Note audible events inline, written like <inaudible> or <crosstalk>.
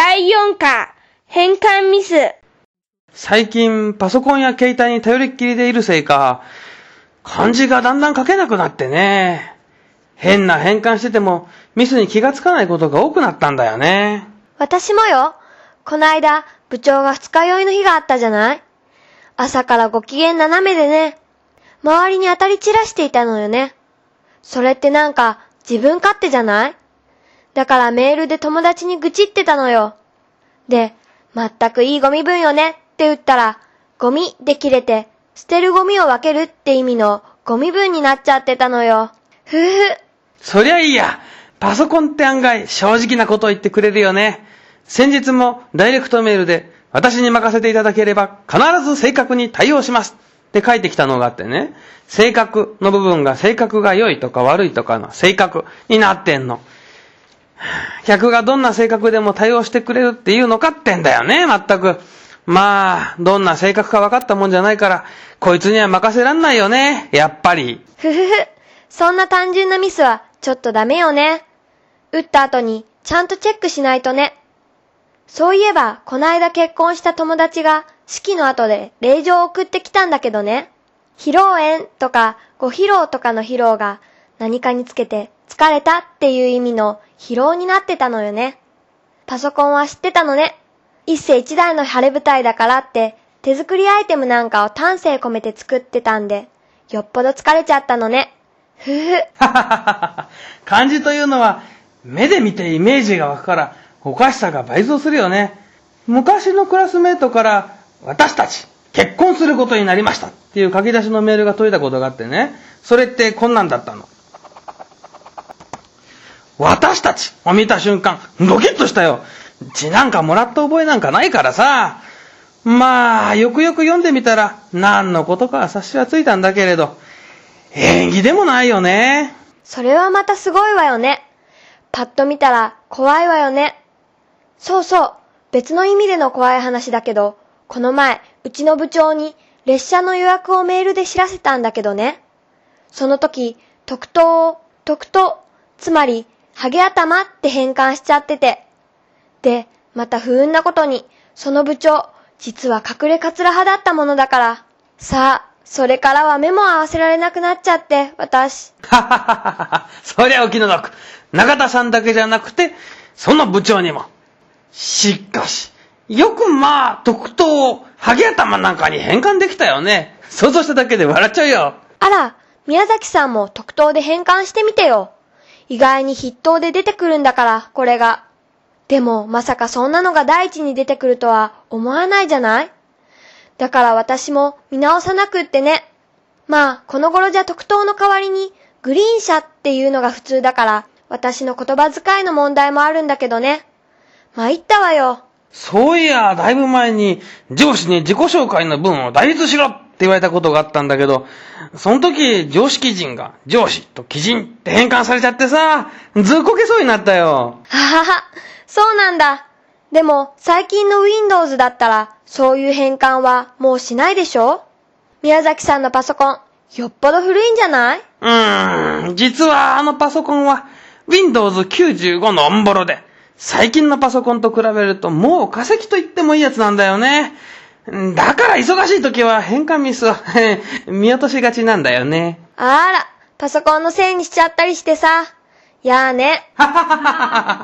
第4課、変換ミス。最近、パソコンや携帯に頼りっきりでいるせいか、漢字がだんだん書けなくなってね。変な変換してても、ミスに気がつかないことが多くなったんだよね。私もよ。こないだ、部長が二日酔いの日があったじゃない？朝からご機嫌斜めでね。周りに当たり散らしていたのよね。それってなんか、自分勝手じゃない？だからメールで友達に愚痴ってたのよ。で、全くいいゴミ分よね？って言ったら、ゴミで切れて、捨てるゴミを分けるって意味のゴミ分になっちゃってたのよ。ふふ。そりゃいいや。パソコンって案外正直なことを言ってくれるよね。先日もダイレクトメールで私に任せていただければ必ず正確に対応しますって書いてきたのがあってね。性格の部分が性格が良いとか悪いとかの性格になってんの。<laughs> 客がどんな性格でも対応してくれるっていうのかってんだよね、全く。まあ、どんな性格か分かったもんじゃないから、こいつには任せらんないよね、やっぱり。ふふふ。そんな単純なミスはちょっとダメよね。打った後にちゃんとチェックしないとね。そういえば、こないだ結婚した友達が式の後で令状を送ってきたんだけどね。披露宴とかご披露とかの披露が何かにつけて疲れたっていう意味の疲労になってたのよね。パソコンは知ってたのね。一世一代の晴れ舞台だからって手作りアイテムなんかを丹精込めて作ってたんで、よっぽど疲れちゃったのね。ふふ。<laughs> 漢字というのは目で見てイメージが湧くからおかしさが倍増するよね。昔のクラスメートから私たち結婚することになりましたっていう書き出しのメールが届いたことがあってね。それってこんなんだったの。私たちを見た瞬間、ドキッとしたよ。字なんかもらった覚えなんかないからさ。まあ、よくよく読んでみたら、何のことかは察しはついたんだけれど、縁起でもないよね。それはまたすごいわよね。パッと見たら怖いわよね。そうそう。別の意味での怖い話だけど、この前、うちの部長に列車の予約をメールで知らせたんだけどね。その時、特等を、特等、つまり、ハゲ頭って変換しちゃってて。で、また不運なことに、その部長、実は隠れカツラ派だったものだから。さあ、それからは目も合わせられなくなっちゃって、私。ははははは。そりゃお気の毒。中田さんだけじゃなくて、その部長にも。しかし、よくまあ、特等をハゲ頭なんかに変換できたよね。想像しただけで笑っちゃうよ。あら、宮崎さんも特等で変換してみてよ。意外に筆頭で出てくるんだから、これが。でも、まさかそんなのが第一に出てくるとは思わないじゃない？だから私も見直さなくってね。まあ、この頃じゃ特等の代わりに、グリーン車っていうのが普通だから、私の言葉遣いの問題もあるんだけどね。参ったわよ。そういや、だいぶ前に上司に自己紹介の文を代筆しろ言われたことがあったんだけど、その時常識人が上司と基人って変換されちゃってさ、ずっこけそうになったよ。ははは、そうなんだ。でも、最近の Windows だったら、そういう変換はもうしないでしょ？宮崎さんのパソコン、よっぽど古いんじゃない？うーん、実はあのパソコンは Windows 95のオンボロで、最近のパソコンと比べるともう化石と言ってもいいやつなんだよね。だから忙しい時は変換ミスを <laughs> 見落としがちなんだよね。あら、パソコンのせいにしちゃったりしてさ。やーね。ははははは。